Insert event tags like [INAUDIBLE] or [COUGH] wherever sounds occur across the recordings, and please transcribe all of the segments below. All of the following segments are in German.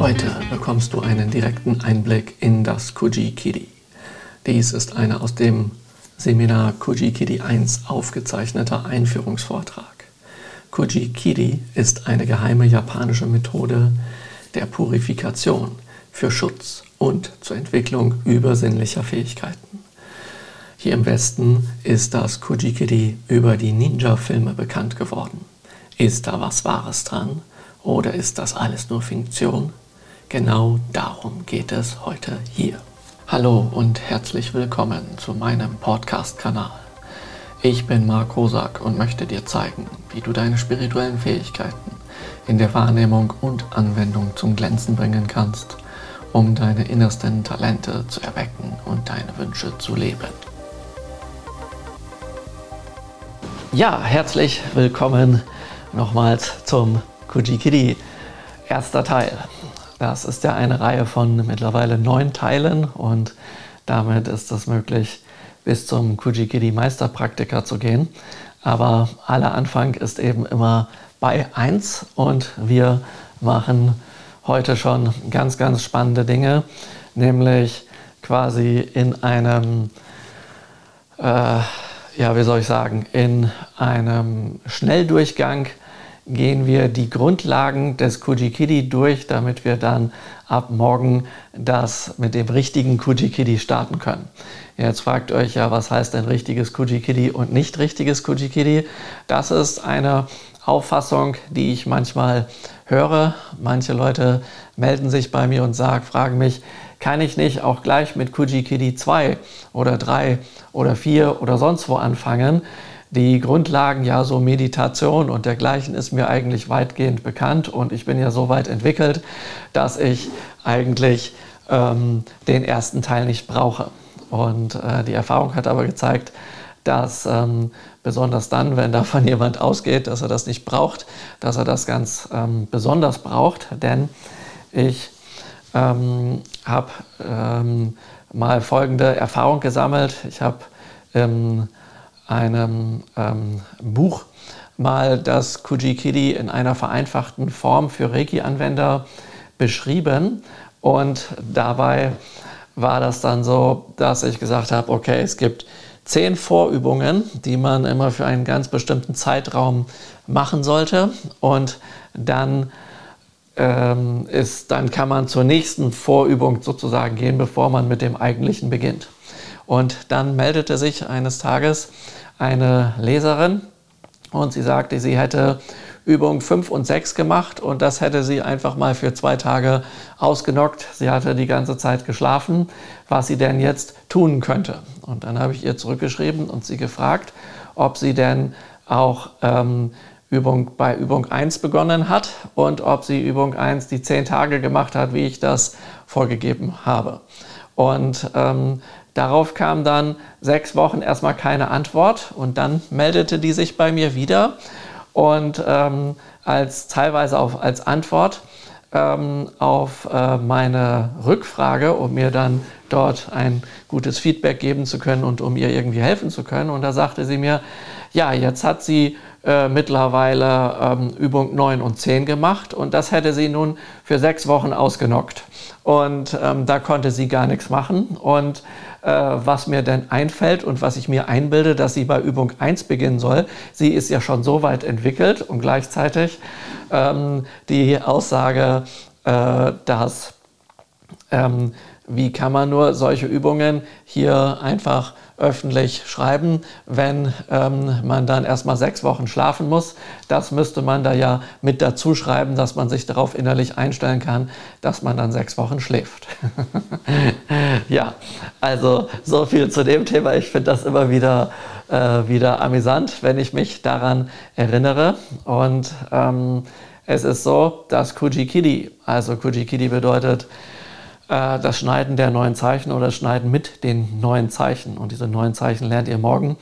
Heute bekommst du einen direkten Einblick in das Kujikiri. Dies ist eine aus dem Seminar Kujikiri 1 aufgezeichneter Einführungsvortrag. Kujikiri ist eine geheime japanische Methode der Purifikation für Schutz und zur Entwicklung übersinnlicher Fähigkeiten. Hier im Westen ist das Kujikiri über die Ninja-Filme bekannt geworden. Ist da was Wahres dran oder ist das alles nur Fiktion? Genau darum geht es heute hier. Hallo und herzlich willkommen zu meinem Podcast-Kanal. Ich bin Marc Rosak und möchte dir zeigen, wie du deine spirituellen Fähigkeiten in der Wahrnehmung und Anwendung zum Glänzen bringen kannst, um deine innersten Talente zu erwecken und deine Wünsche zu leben. Ja, herzlich willkommen nochmals zum Kujikiri, erster Teil. Das ist ja eine Reihe von mittlerweile neun Teilen und damit ist es möglich, bis zum Kujikiri Meisterpraktiker zu gehen. Aber aller Anfang ist eben immer bei 1 und wir machen heute schon ganz, ganz spannende Dinge, nämlich quasi in einem, äh, ja, wie soll ich sagen, in einem Schnelldurchgang gehen wir die Grundlagen des Kujikidi durch, damit wir dann ab morgen das mit dem richtigen Kujikidi starten können. Jetzt fragt euch ja, was heißt denn richtiges Kujikidi und nicht richtiges Kujikidi? Das ist eine Auffassung, die ich manchmal höre. Manche Leute melden sich bei mir und sagen, fragen mich, kann ich nicht auch gleich mit Kujikidi 2 oder 3 oder 4 oder sonst wo anfangen? Die Grundlagen, ja, so Meditation und dergleichen ist mir eigentlich weitgehend bekannt und ich bin ja so weit entwickelt, dass ich eigentlich ähm, den ersten Teil nicht brauche. Und äh, die Erfahrung hat aber gezeigt, dass ähm, besonders dann, wenn davon [LAUGHS] jemand ausgeht, dass er das nicht braucht, dass er das ganz ähm, besonders braucht, denn ich ähm, habe ähm, mal folgende Erfahrung gesammelt. Ich habe ähm, einem ähm, Buch mal das Kujikiri in einer vereinfachten Form für Reiki-Anwender beschrieben. Und dabei war das dann so, dass ich gesagt habe, okay, es gibt zehn Vorübungen, die man immer für einen ganz bestimmten Zeitraum machen sollte. Und dann, ähm, ist, dann kann man zur nächsten Vorübung sozusagen gehen, bevor man mit dem eigentlichen beginnt. Und dann meldete sich eines Tages eine Leserin und sie sagte, sie hätte Übung 5 und 6 gemacht und das hätte sie einfach mal für zwei Tage ausgenockt. Sie hatte die ganze Zeit geschlafen, was sie denn jetzt tun könnte. Und dann habe ich ihr zurückgeschrieben und sie gefragt, ob sie denn auch ähm, Übung bei Übung 1 begonnen hat und ob sie Übung 1 die zehn Tage gemacht hat, wie ich das vorgegeben habe. Und ähm, Darauf kam dann sechs Wochen erstmal keine Antwort und dann meldete die sich bei mir wieder und ähm, als teilweise auf, als Antwort ähm, auf äh, meine Rückfrage, um mir dann dort ein gutes Feedback geben zu können und um ihr irgendwie helfen zu können. Und da sagte sie mir, ja, jetzt hat sie äh, mittlerweile ähm, Übung 9 und 10 gemacht und das hätte sie nun für sechs Wochen ausgenockt. Und ähm, da konnte sie gar nichts machen. Und was mir denn einfällt und was ich mir einbilde, dass sie bei Übung 1 beginnen soll, sie ist ja schon so weit entwickelt und gleichzeitig ähm, die Aussage, äh, dass ähm, wie kann man nur solche Übungen hier einfach öffentlich schreiben, wenn ähm, man dann erstmal sechs Wochen schlafen muss. Das müsste man da ja mit dazu schreiben, dass man sich darauf innerlich einstellen kann, dass man dann sechs Wochen schläft. [LAUGHS] ja, also so viel zu dem Thema. Ich finde das immer wieder, äh, wieder amüsant, wenn ich mich daran erinnere. Und ähm, es ist so, dass Kujikidi, also Kujikidi bedeutet, das Schneiden der neuen Zeichen oder das Schneiden mit den neuen Zeichen. Und diese neuen Zeichen lernt ihr morgen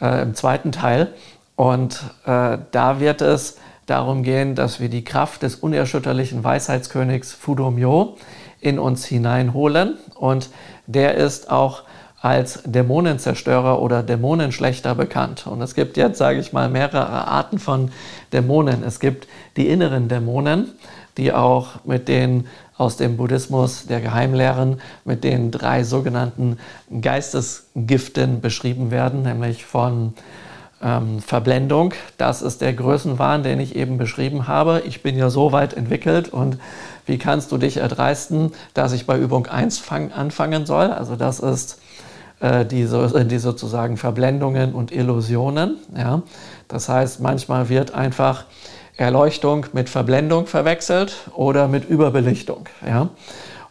äh, im zweiten Teil. Und äh, da wird es darum gehen, dass wir die Kraft des unerschütterlichen Weisheitskönigs Fudomyo in uns hineinholen. Und der ist auch als Dämonenzerstörer oder Dämonenschlechter bekannt. Und es gibt jetzt, sage ich mal, mehrere Arten von Dämonen. Es gibt die inneren Dämonen, die auch mit den aus dem Buddhismus der Geheimlehren mit den drei sogenannten Geistesgiften beschrieben werden, nämlich von ähm, Verblendung. Das ist der Größenwahn, den ich eben beschrieben habe. Ich bin ja so weit entwickelt und wie kannst du dich erdreisten, dass ich bei Übung 1 fang, anfangen soll? Also das ist äh, die, die, sozusagen Verblendungen und Illusionen. Ja? Das heißt, manchmal wird einfach Erleuchtung mit Verblendung verwechselt oder mit Überbelichtung. Ja?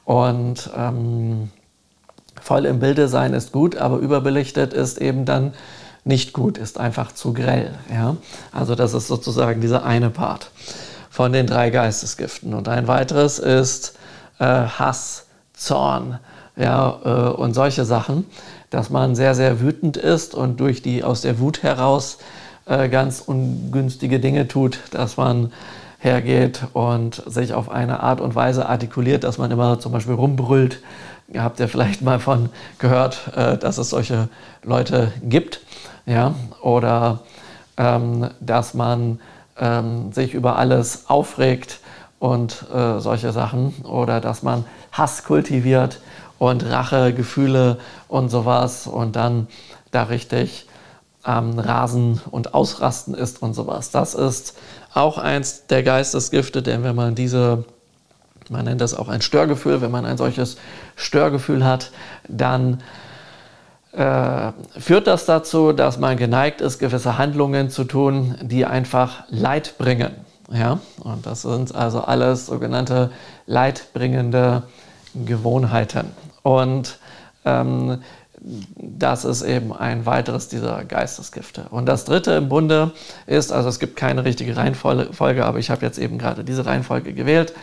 Und ähm, voll im Bilde sein ist gut, aber überbelichtet ist eben dann nicht gut, ist einfach zu grell. Ja? Also das ist sozusagen dieser eine Part von den drei Geistesgiften. Und ein weiteres ist äh, Hass, Zorn ja, äh, und solche Sachen, dass man sehr, sehr wütend ist und durch die aus der Wut heraus äh, ganz ungünstige Dinge tut, dass man hergeht und sich auf eine Art und Weise artikuliert, dass man immer zum Beispiel rumbrüllt. Ihr habt ja vielleicht mal von gehört, äh, dass es solche Leute gibt ja, oder ähm, dass man ähm, sich über alles aufregt und äh, solche Sachen oder dass man Hass kultiviert und Rachegefühle und sowas und dann da richtig ähm, Rasen und Ausrasten ist und sowas. Das ist auch eins der Geistesgifte, denn wenn man diese, man nennt das auch ein Störgefühl, wenn man ein solches Störgefühl hat, dann äh, führt das dazu, dass man geneigt ist, gewisse Handlungen zu tun, die einfach Leid bringen. Ja? Und das sind also alles sogenannte leidbringende Gewohnheiten. Und ähm, das ist eben ein weiteres dieser Geistesgifte. Und das dritte im Bunde ist, also es gibt keine richtige Reihenfolge, aber ich habe jetzt eben gerade diese Reihenfolge gewählt,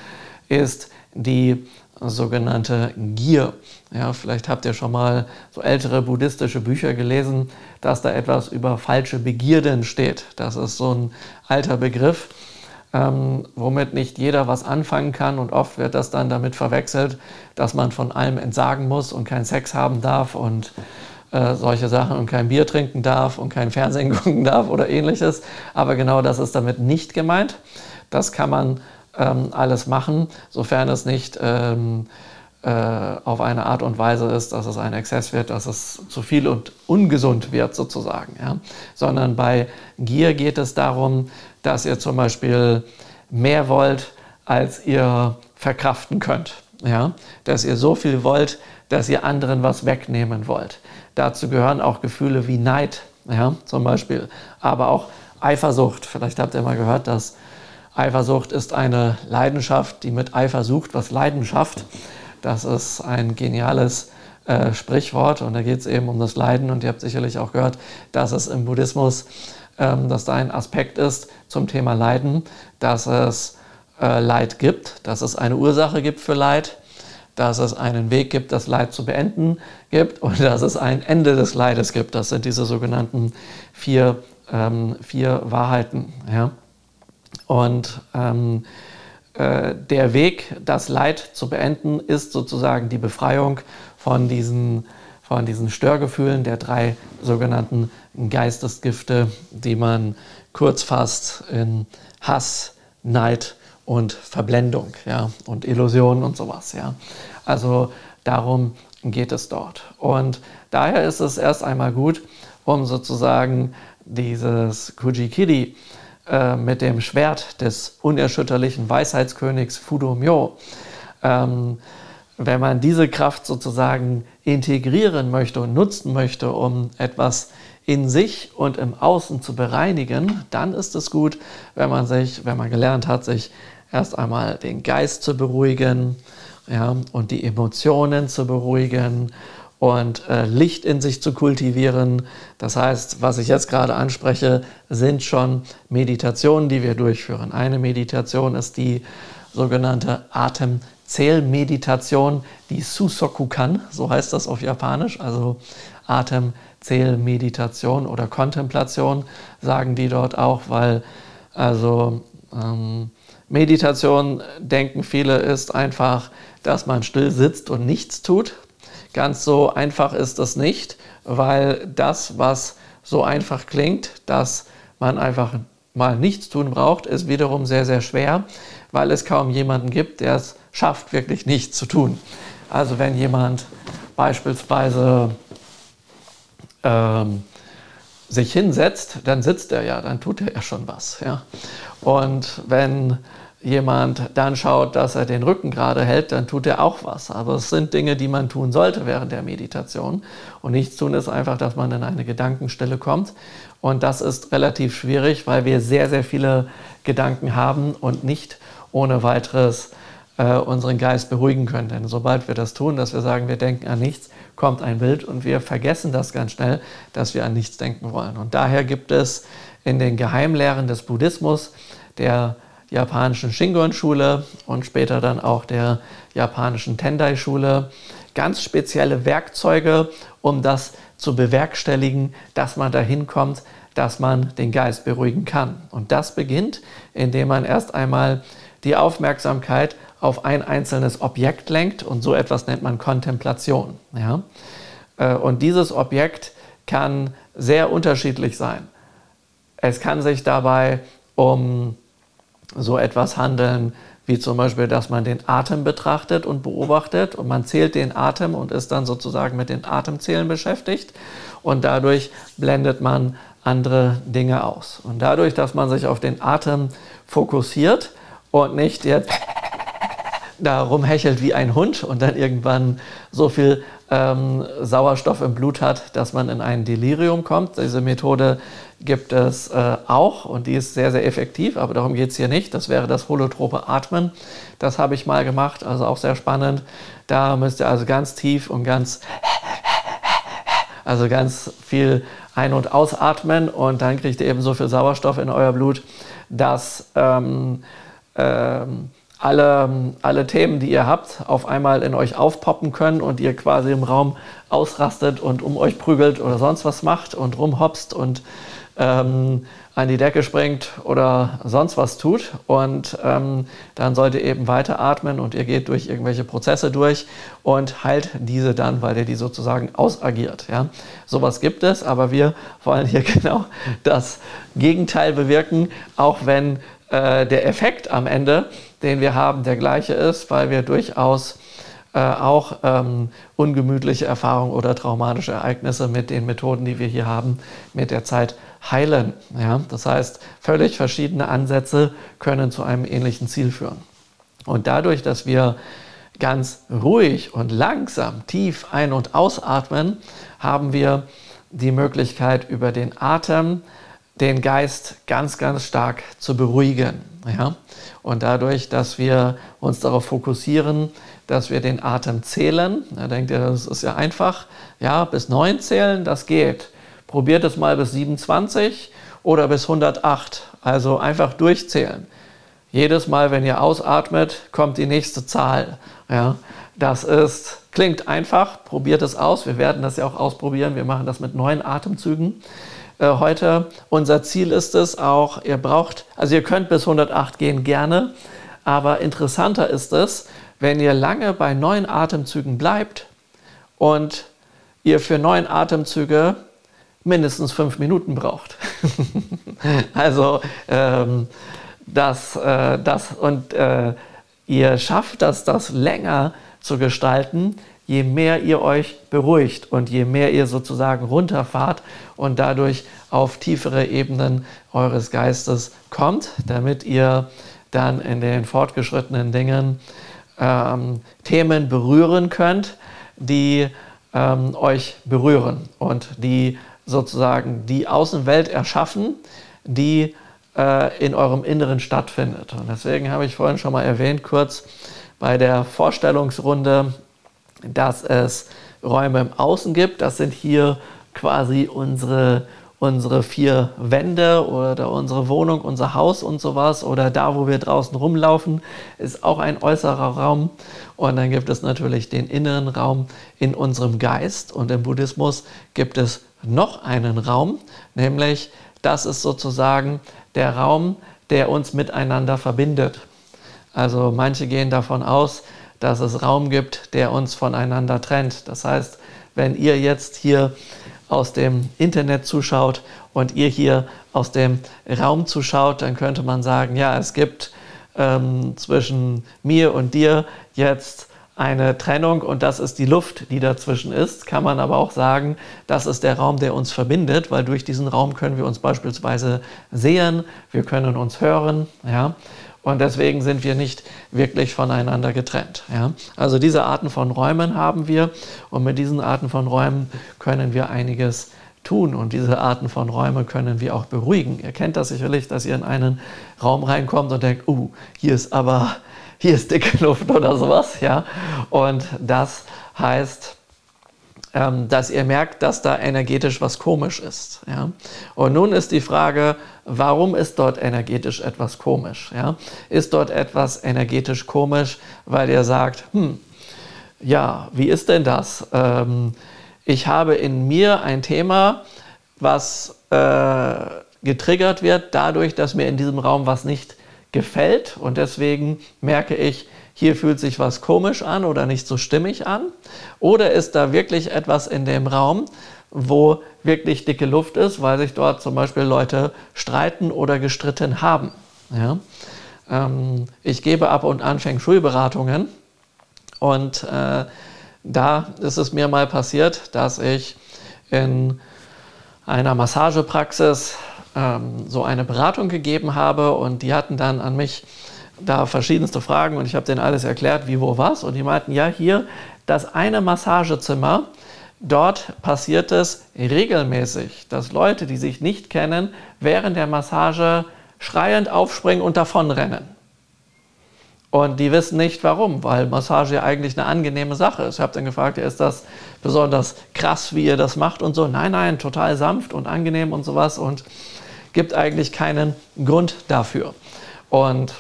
ist die sogenannte Gier. Ja, vielleicht habt ihr schon mal so ältere buddhistische Bücher gelesen, dass da etwas über falsche Begierden steht. Das ist so ein alter Begriff, ähm, womit nicht jeder was anfangen kann und oft wird das dann damit verwechselt, dass man von allem entsagen muss und keinen Sex haben darf und äh, solche Sachen und kein Bier trinken darf und kein Fernsehen [LAUGHS] gucken darf oder ähnliches. Aber genau das ist damit nicht gemeint. Das kann man ähm, alles machen, sofern es nicht ähm, äh, auf eine Art und Weise ist, dass es ein Exzess wird, dass es zu viel und ungesund wird sozusagen. Ja? Sondern bei Gier geht es darum, dass ihr zum Beispiel mehr wollt, als ihr verkraften könnt. Ja? Dass ihr so viel wollt, dass ihr anderen was wegnehmen wollt. Dazu gehören auch Gefühle wie Neid, ja? zum Beispiel, aber auch Eifersucht. Vielleicht habt ihr mal gehört, dass Eifersucht ist eine Leidenschaft, die mit Eifer sucht, was Leidenschaft. Das ist ein geniales äh, Sprichwort und da geht es eben um das Leiden und ihr habt sicherlich auch gehört, dass es im Buddhismus, ähm, dass da ein Aspekt ist zum Thema Leiden, dass es äh, Leid gibt, dass es eine Ursache gibt für Leid, dass es einen Weg gibt, das Leid zu beenden gibt und dass es ein Ende des Leides gibt. Das sind diese sogenannten vier, ähm, vier Wahrheiten. Ja? Und ähm, äh, der Weg, das Leid zu beenden, ist sozusagen die Befreiung von diesen, von diesen Störgefühlen der drei sogenannten Geistesgifte, die man kurz fasst in Hass, Neid und Verblendung ja, und Illusion und sowas. Ja. Also darum geht es dort. Und daher ist es erst einmal gut, um sozusagen dieses Kujikiri äh, mit dem Schwert des unerschütterlichen Weisheitskönigs Fudomyo. Ähm, wenn man diese Kraft sozusagen integrieren möchte und nutzen möchte, um etwas in sich und im Außen zu bereinigen, dann ist es gut, wenn man sich, wenn man gelernt hat, sich erst einmal den Geist zu beruhigen ja, und die Emotionen zu beruhigen und äh, Licht in sich zu kultivieren. Das heißt, was ich jetzt gerade anspreche, sind schon Meditationen, die wir durchführen. Eine Meditation ist die sogenannte Atemzählmeditation, die Susokukan, so heißt das auf Japanisch, also Atemzählmeditation oder Kontemplation sagen die dort auch, weil also ähm, Meditation, denken viele, ist einfach, dass man still sitzt und nichts tut. Ganz so einfach ist das nicht, weil das, was so einfach klingt, dass man einfach mal nichts tun braucht, ist wiederum sehr, sehr schwer, weil es kaum jemanden gibt, der es schafft, wirklich nichts zu tun. Also wenn jemand beispielsweise ähm, sich hinsetzt, dann sitzt er ja, dann tut er ja schon was. Ja? Und wenn jemand dann schaut, dass er den Rücken gerade hält, dann tut er auch was. Aber es sind Dinge, die man tun sollte während der Meditation. Und nichts tun ist einfach, dass man in eine Gedankenstille kommt. Und das ist relativ schwierig, weil wir sehr, sehr viele Gedanken haben und nicht ohne weiteres äh, unseren Geist beruhigen können. Denn sobald wir das tun, dass wir sagen, wir denken an nichts, kommt ein Bild und wir vergessen das ganz schnell, dass wir an nichts denken wollen. Und daher gibt es in den Geheimlehren des Buddhismus, der japanischen Shingon-Schule und später dann auch der japanischen Tendai-Schule ganz spezielle Werkzeuge, um das zu bewerkstelligen, dass man dahin kommt, dass man den Geist beruhigen kann. Und das beginnt, indem man erst einmal die Aufmerksamkeit auf ein einzelnes Objekt lenkt und so etwas nennt man Kontemplation. Ja? Äh, und dieses Objekt kann sehr unterschiedlich sein. Es kann sich dabei um so etwas handeln, wie zum Beispiel, dass man den Atem betrachtet und beobachtet und man zählt den Atem und ist dann sozusagen mit den Atemzählen beschäftigt und dadurch blendet man andere Dinge aus. Und dadurch, dass man sich auf den Atem fokussiert und nicht jetzt da rumhechelt wie ein Hund und dann irgendwann so viel ähm, Sauerstoff im Blut hat, dass man in ein Delirium kommt. Diese Methode gibt es äh, auch und die ist sehr, sehr effektiv, aber darum geht es hier nicht. Das wäre das holotrope Atmen. Das habe ich mal gemacht, also auch sehr spannend. Da müsst ihr also ganz tief und ganz, also ganz viel ein- und ausatmen und dann kriegt ihr eben so viel Sauerstoff in euer Blut, dass ähm, ähm, alle, alle Themen, die ihr habt, auf einmal in euch aufpoppen können und ihr quasi im Raum ausrastet und um euch prügelt oder sonst was macht und rumhopst und ähm, an die Decke springt oder sonst was tut. Und ähm, dann sollt ihr eben weiter atmen und ihr geht durch irgendwelche Prozesse durch und heilt diese dann, weil ihr die sozusagen ausagiert. Ja? Sowas gibt es, aber wir wollen hier [LAUGHS] genau das Gegenteil bewirken, auch wenn äh, der Effekt am Ende, den wir haben, der gleiche ist, weil wir durchaus äh, auch ähm, ungemütliche Erfahrungen oder traumatische Ereignisse mit den Methoden, die wir hier haben, mit der Zeit heilen. Ja? Das heißt, völlig verschiedene Ansätze können zu einem ähnlichen Ziel führen. Und dadurch, dass wir ganz ruhig und langsam tief ein- und ausatmen, haben wir die Möglichkeit, über den Atem den Geist ganz, ganz stark zu beruhigen. Ja? Und dadurch, dass wir uns darauf fokussieren, dass wir den Atem zählen, da denkt ihr, das ist ja einfach, ja, bis neun zählen, das geht. Probiert es mal bis 27 oder bis 108, also einfach durchzählen. Jedes Mal, wenn ihr ausatmet, kommt die nächste Zahl. Ja? Das ist, klingt einfach, probiert es aus. Wir werden das ja auch ausprobieren. Wir machen das mit neun Atemzügen. Äh, heute. Unser Ziel ist es auch, ihr braucht, also ihr könnt bis 108 gehen gerne, aber interessanter ist es, wenn ihr lange bei neun Atemzügen bleibt und ihr für neun Atemzüge mindestens fünf Minuten braucht. [LAUGHS] also ähm, das, äh, das und äh, ihr schafft das, das länger zu gestalten, je mehr ihr euch beruhigt und je mehr ihr sozusagen runterfahrt und dadurch auf tiefere Ebenen eures Geistes kommt, damit ihr dann in den fortgeschrittenen Dingen ähm, Themen berühren könnt, die ähm, euch berühren und die sozusagen die Außenwelt erschaffen, die äh, in eurem Inneren stattfindet. Und deswegen habe ich vorhin schon mal erwähnt, kurz bei der Vorstellungsrunde dass es Räume im Außen gibt. Das sind hier quasi unsere, unsere vier Wände oder unsere Wohnung, unser Haus und sowas. Oder da, wo wir draußen rumlaufen, ist auch ein äußerer Raum. Und dann gibt es natürlich den inneren Raum in unserem Geist. Und im Buddhismus gibt es noch einen Raum, nämlich das ist sozusagen der Raum, der uns miteinander verbindet. Also manche gehen davon aus, dass es Raum gibt, der uns voneinander trennt. Das heißt, wenn ihr jetzt hier aus dem Internet zuschaut und ihr hier aus dem Raum zuschaut, dann könnte man sagen, ja, es gibt ähm, zwischen mir und dir jetzt eine Trennung und das ist die Luft, die dazwischen ist. Kann man aber auch sagen, das ist der Raum, der uns verbindet, weil durch diesen Raum können wir uns beispielsweise sehen, wir können uns hören, ja. Und deswegen sind wir nicht wirklich voneinander getrennt. Ja? Also diese Arten von Räumen haben wir und mit diesen Arten von Räumen können wir einiges tun und diese Arten von Räumen können wir auch beruhigen. Ihr kennt das sicherlich, dass ihr in einen Raum reinkommt und denkt, uh, hier ist aber hier ist dicke Luft oder sowas, ja. Und das heißt, dass ihr merkt, dass da energetisch was komisch ist, ja. Und nun ist die Frage, warum ist dort energetisch etwas komisch, ja? Ist dort etwas energetisch komisch, weil ihr sagt, hm, ja, wie ist denn das? Ähm, ich habe in mir ein Thema, was äh, getriggert wird dadurch, dass mir in diesem Raum was nicht gefällt und deswegen merke ich, hier fühlt sich was komisch an oder nicht so stimmig an? Oder ist da wirklich etwas in dem Raum, wo wirklich dicke Luft ist, weil sich dort zum Beispiel Leute streiten oder gestritten haben? Ja? Ähm, ich gebe ab und an Feng Shui-Beratungen und äh, da ist es mir mal passiert, dass ich in einer Massagepraxis ähm, so eine Beratung gegeben habe und die hatten dann an mich da verschiedenste Fragen und ich habe denen alles erklärt, wie, wo, was. Und die meinten, ja, hier das eine Massagezimmer, dort passiert es regelmäßig, dass Leute, die sich nicht kennen, während der Massage schreiend aufspringen und davonrennen. Und die wissen nicht warum, weil Massage ja eigentlich eine angenehme Sache ist. Ich habe dann gefragt, ist das besonders krass, wie ihr das macht und so? Nein, nein, total sanft und angenehm und sowas. Und gibt eigentlich keinen Grund dafür. Und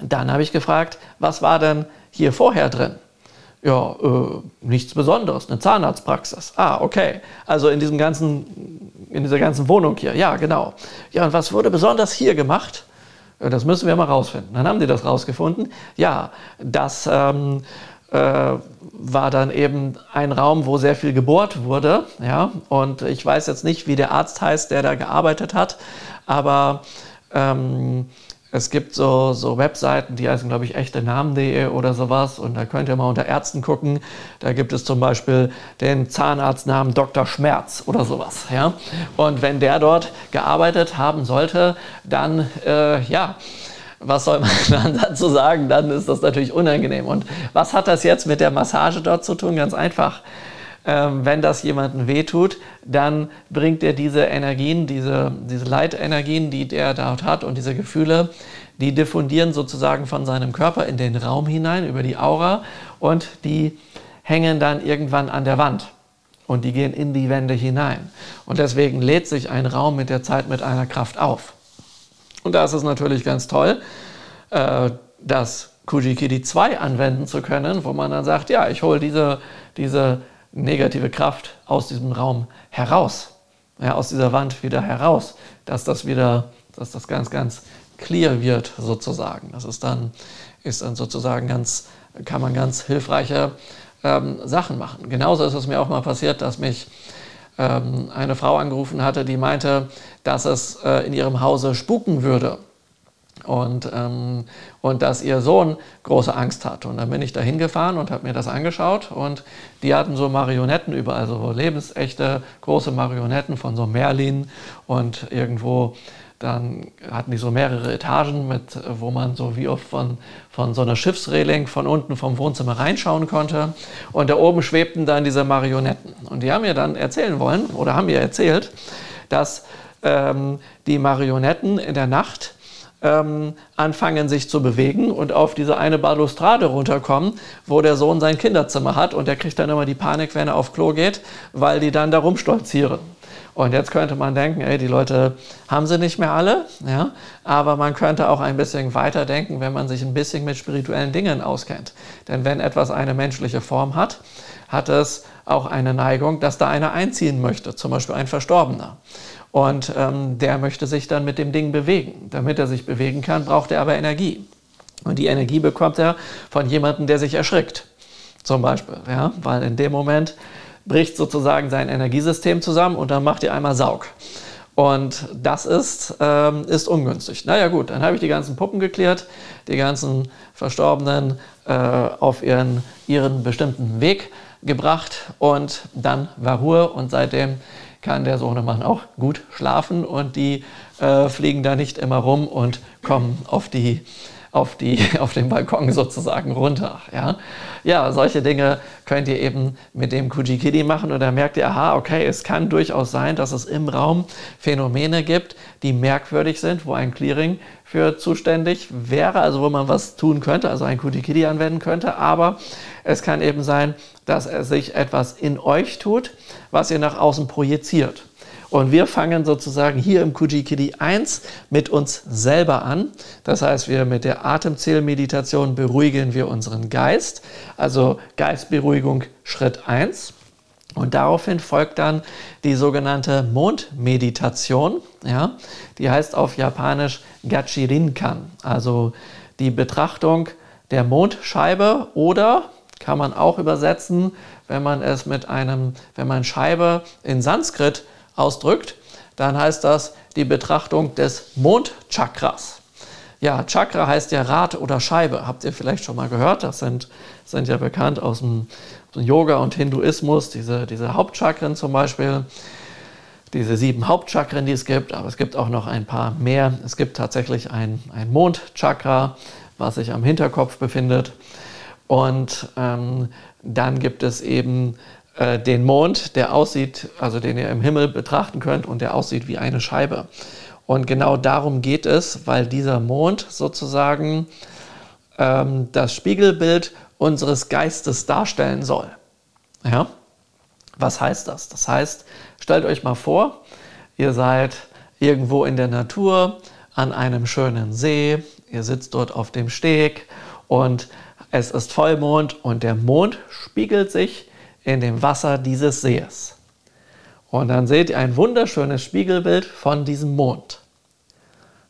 dann habe ich gefragt, was war denn hier vorher drin? Ja, äh, nichts Besonderes, eine Zahnarztpraxis. Ah, okay. Also in diesem ganzen, in dieser ganzen Wohnung hier. Ja, genau. Ja, und was wurde besonders hier gemacht? Das müssen wir mal rausfinden. Dann haben die das rausgefunden. Ja, das ähm, äh, war dann eben ein Raum, wo sehr viel gebohrt wurde. Ja? Und ich weiß jetzt nicht, wie der Arzt heißt, der da gearbeitet hat, aber ähm, es gibt so, so Webseiten, die heißen, glaube ich, echte Namen.de oder sowas. Und da könnt ihr mal unter Ärzten gucken. Da gibt es zum Beispiel den Zahnarztnamen Dr. Schmerz oder sowas. Ja? Und wenn der dort gearbeitet haben sollte, dann, äh, ja, was soll man [LAUGHS] dazu sagen? Dann ist das natürlich unangenehm. Und was hat das jetzt mit der Massage dort zu tun? Ganz einfach. Ähm, wenn das jemandem wehtut, dann bringt er diese Energien, diese, diese Leitenergien, die der dort hat und diese Gefühle, die diffundieren sozusagen von seinem Körper in den Raum hinein über die Aura und die hängen dann irgendwann an der Wand und die gehen in die Wände hinein. Und deswegen lädt sich ein Raum mit der Zeit mit einer Kraft auf. Und da ist es natürlich ganz toll, äh, das Kujikidi 2 anwenden zu können, wo man dann sagt, ja, ich hole diese, diese negative Kraft aus diesem Raum heraus, ja, aus dieser Wand wieder heraus, dass das wieder, dass das ganz, ganz clear wird sozusagen. Das ist dann, ist dann sozusagen ganz, kann man ganz hilfreiche ähm, Sachen machen. Genauso ist es mir auch mal passiert, dass mich ähm, eine Frau angerufen hatte, die meinte, dass es äh, in ihrem Hause spuken würde. Und, ähm, und dass ihr Sohn große Angst hat. Und dann bin ich da hingefahren und habe mir das angeschaut. Und die hatten so Marionetten überall, so lebensechte große Marionetten von so Merlin und irgendwo dann hatten die so mehrere Etagen, mit, wo man so wie oft von, von so einer Schiffsreling von unten vom Wohnzimmer reinschauen konnte. Und da oben schwebten dann diese Marionetten. Und die haben mir dann erzählen wollen oder haben mir erzählt, dass ähm, die Marionetten in der Nacht ähm, anfangen sich zu bewegen und auf diese eine Balustrade runterkommen, wo der Sohn sein Kinderzimmer hat und der kriegt dann immer die Panik, wenn er auf Klo geht, weil die dann da rumstolzieren. Und jetzt könnte man denken, ey, die Leute haben sie nicht mehr alle, ja, aber man könnte auch ein bisschen weiter denken, wenn man sich ein bisschen mit spirituellen Dingen auskennt. Denn wenn etwas eine menschliche Form hat, hat es auch eine Neigung, dass da einer einziehen möchte, zum Beispiel ein Verstorbener. Und ähm, der möchte sich dann mit dem Ding bewegen. Damit er sich bewegen kann, braucht er aber Energie. Und die Energie bekommt er von jemandem, der sich erschrickt. Zum Beispiel, ja, weil in dem Moment bricht sozusagen sein Energiesystem zusammen und dann macht ihr einmal Saug. Und das ist, ähm, ist ungünstig. Naja gut, dann habe ich die ganzen Puppen geklärt, die ganzen Verstorbenen äh, auf ihren, ihren bestimmten Weg gebracht und dann war Ruhe und seitdem kann der Sohnemann auch gut schlafen und die äh, fliegen da nicht immer rum und kommen auf die auf, die, [LAUGHS] auf den Balkon sozusagen runter. Ja? ja, solche Dinge könnt ihr eben mit dem Kujikidi machen und dann merkt ihr, aha, okay, es kann durchaus sein, dass es im Raum Phänomene gibt, die merkwürdig sind, wo ein Clearing für zuständig wäre, also wo man was tun könnte, also ein Kujikidi anwenden könnte, aber es kann eben sein, dass er sich etwas in euch tut, was ihr nach außen projiziert. Und wir fangen sozusagen hier im Kujikidi 1 mit uns selber an. Das heißt, wir mit der Atemzählmeditation beruhigen wir unseren Geist. Also Geistberuhigung Schritt 1. Und daraufhin folgt dann die sogenannte Mondmeditation. Ja, die heißt auf Japanisch Gachirinkan, also die Betrachtung der Mondscheibe oder kann man auch übersetzen, wenn man es mit einem, wenn man Scheibe in Sanskrit ausdrückt, dann heißt das die Betrachtung des Mondchakras. Ja, Chakra heißt ja Rad oder Scheibe. Habt ihr vielleicht schon mal gehört? Das sind, sind ja bekannt aus dem, aus dem Yoga und Hinduismus, diese, diese Hauptchakren zum Beispiel, diese sieben Hauptchakren, die es gibt. Aber es gibt auch noch ein paar mehr. Es gibt tatsächlich ein, ein Mondchakra, was sich am Hinterkopf befindet. Und ähm, dann gibt es eben äh, den Mond, der aussieht, also den ihr im Himmel betrachten könnt und der aussieht wie eine Scheibe. Und genau darum geht es, weil dieser Mond sozusagen ähm, das Spiegelbild unseres Geistes darstellen soll. Ja? Was heißt das? Das heißt, stellt euch mal vor, ihr seid irgendwo in der Natur an einem schönen See, ihr sitzt dort auf dem Steg und es ist Vollmond und der Mond spiegelt sich in dem Wasser dieses Sees. Und dann seht ihr ein wunderschönes Spiegelbild von diesem Mond.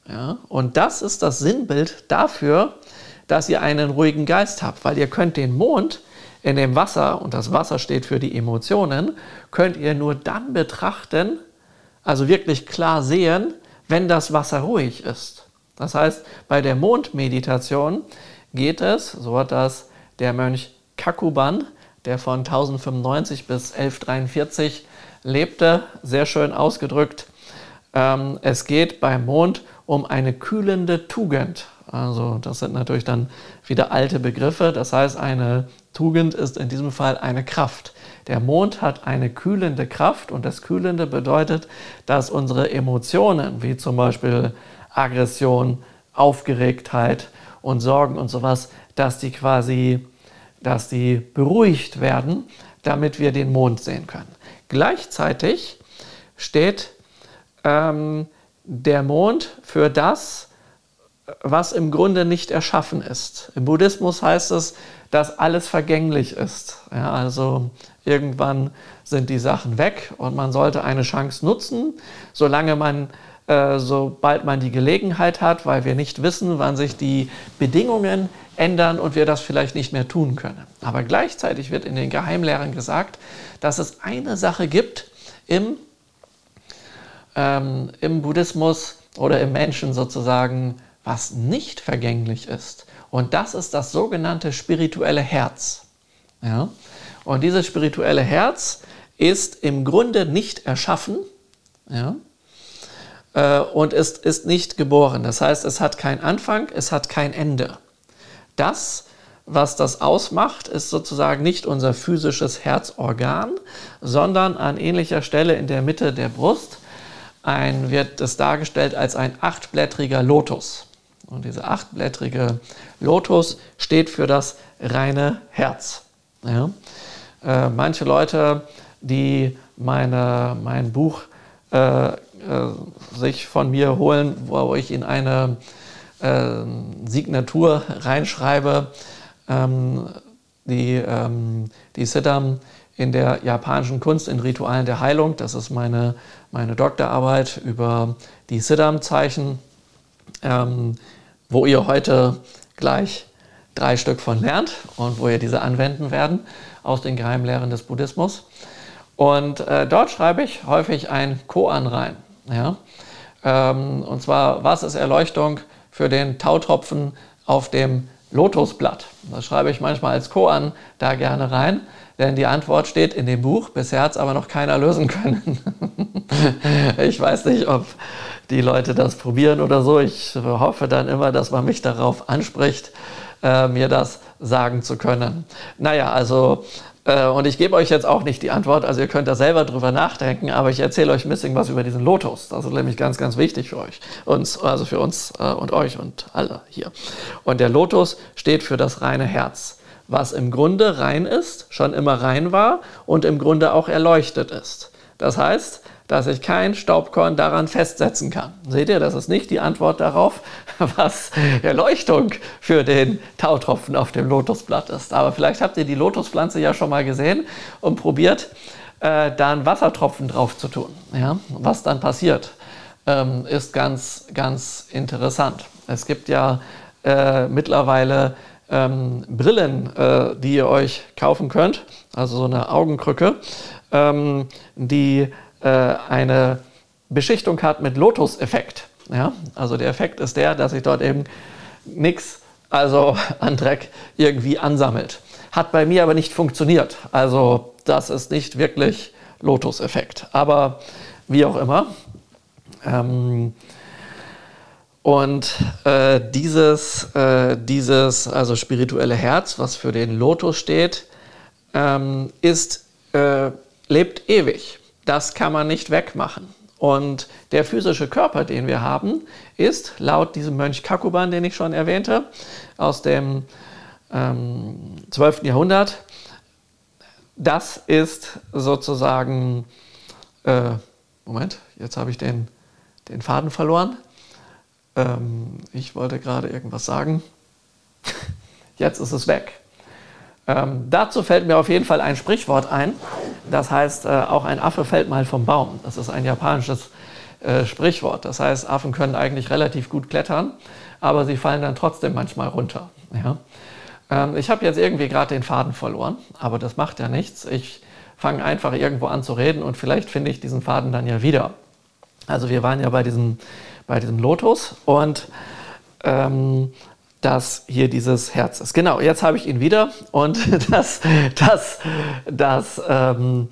Ja, und das ist das Sinnbild dafür, dass ihr einen ruhigen Geist habt, weil ihr könnt den Mond in dem Wasser, und das Wasser steht für die Emotionen, könnt ihr nur dann betrachten, also wirklich klar sehen, wenn das Wasser ruhig ist. Das heißt, bei der Mondmeditation geht es, so hat das der Mönch Kakuban der von 1095 bis 1143 lebte, sehr schön ausgedrückt. Ähm, es geht beim Mond um eine kühlende Tugend. Also das sind natürlich dann wieder alte Begriffe. Das heißt, eine Tugend ist in diesem Fall eine Kraft. Der Mond hat eine kühlende Kraft und das Kühlende bedeutet, dass unsere Emotionen, wie zum Beispiel Aggression, Aufgeregtheit und Sorgen und sowas, dass die quasi dass die beruhigt werden, damit wir den Mond sehen können. Gleichzeitig steht ähm, der Mond für das, was im Grunde nicht erschaffen ist. Im Buddhismus heißt es, dass alles vergänglich ist. Ja, also irgendwann sind die Sachen weg und man sollte eine Chance nutzen, solange man äh, sobald man die Gelegenheit hat, weil wir nicht wissen, wann sich die Bedingungen ändern und wir das vielleicht nicht mehr tun können. Aber gleichzeitig wird in den Geheimlehren gesagt, dass es eine Sache gibt im, ähm, im Buddhismus oder im Menschen sozusagen, was nicht vergänglich ist. Und das ist das sogenannte spirituelle Herz. Ja? Und dieses spirituelle Herz ist im Grunde nicht erschaffen. Ja? Äh, und ist, ist nicht geboren. Das heißt, es hat keinen Anfang, es hat kein Ende. Das, was das ausmacht, ist sozusagen nicht unser physisches Herzorgan, sondern an ähnlicher Stelle in der Mitte der Brust ein, wird es dargestellt als ein achtblättriger Lotus. Und dieser achtblättrige Lotus steht für das reine Herz. Ja? Äh, manche Leute, die meine, mein Buch äh, äh, sich von mir holen, wo ich in eine Signatur reinschreibe, ähm, die, ähm, die Siddham in der japanischen Kunst in Ritualen der Heilung. Das ist meine, meine Doktorarbeit über die Siddham-Zeichen, ähm, wo ihr heute gleich drei Stück von lernt und wo ihr diese anwenden werden aus den Geheimlehren des Buddhismus. Und äh, dort schreibe ich häufig ein Koan rein. Ja? Ähm, und zwar, was ist Erleuchtung für den Tautropfen auf dem Lotusblatt? Das schreibe ich manchmal als Koan da gerne rein, denn die Antwort steht in dem Buch. Bisher hat es aber noch keiner lösen können. [LAUGHS] ich weiß nicht, ob die Leute das probieren oder so. Ich hoffe dann immer, dass man mich darauf anspricht, äh, mir das sagen zu können. Naja, also und ich gebe euch jetzt auch nicht die Antwort, also ihr könnt da selber drüber nachdenken, aber ich erzähle euch ein bisschen was über diesen Lotus. Das ist nämlich ganz, ganz wichtig für euch, uns, also für uns äh, und euch und alle hier. Und der Lotus steht für das reine Herz, was im Grunde rein ist, schon immer rein war und im Grunde auch erleuchtet ist. Das heißt, dass ich kein Staubkorn daran festsetzen kann. Seht ihr, das ist nicht die Antwort darauf, [LAUGHS] was Erleuchtung für den Tautropfen auf dem Lotusblatt ist. Aber vielleicht habt ihr die Lotuspflanze ja schon mal gesehen und probiert, äh, da einen Wassertropfen drauf zu tun. Ja? Was dann passiert, ähm, ist ganz, ganz interessant. Es gibt ja äh, mittlerweile ähm, Brillen, äh, die ihr euch kaufen könnt, also so eine Augenkrücke, ähm, die äh, eine Beschichtung hat mit Lotus-Effekt. Ja? Also der Effekt ist der, dass sich dort eben nichts, also [LAUGHS] an Dreck irgendwie ansammelt. Hat bei mir aber nicht funktioniert. Also das ist nicht wirklich Lotus-Effekt. Aber wie auch immer. Ähm, und äh, dieses, äh, dieses also spirituelle Herz, was für den Lotus steht, ähm, ist, äh, lebt ewig das kann man nicht wegmachen. Und der physische Körper, den wir haben, ist laut diesem Mönch Kakuban, den ich schon erwähnte, aus dem ähm, 12. Jahrhundert, das ist sozusagen, äh, Moment, jetzt habe ich den, den Faden verloren. Ähm, ich wollte gerade irgendwas sagen. [LAUGHS] Jetzt ist es weg. Ähm, dazu fällt mir auf jeden Fall ein Sprichwort ein. Das heißt, äh, auch ein Affe fällt mal vom Baum. Das ist ein japanisches äh, Sprichwort. Das heißt, Affen können eigentlich relativ gut klettern, aber sie fallen dann trotzdem manchmal runter. Ja? Ähm, ich habe jetzt irgendwie gerade den Faden verloren, aber das macht ja nichts. Ich fange einfach irgendwo an zu reden und vielleicht finde ich diesen Faden dann ja wieder. Also wir waren ja bei diesem, bei diesem Lotus und ähm, dass hier dieses Herz ist. Genau, jetzt habe ich ihn wieder und [LAUGHS] das, das, das, ähm,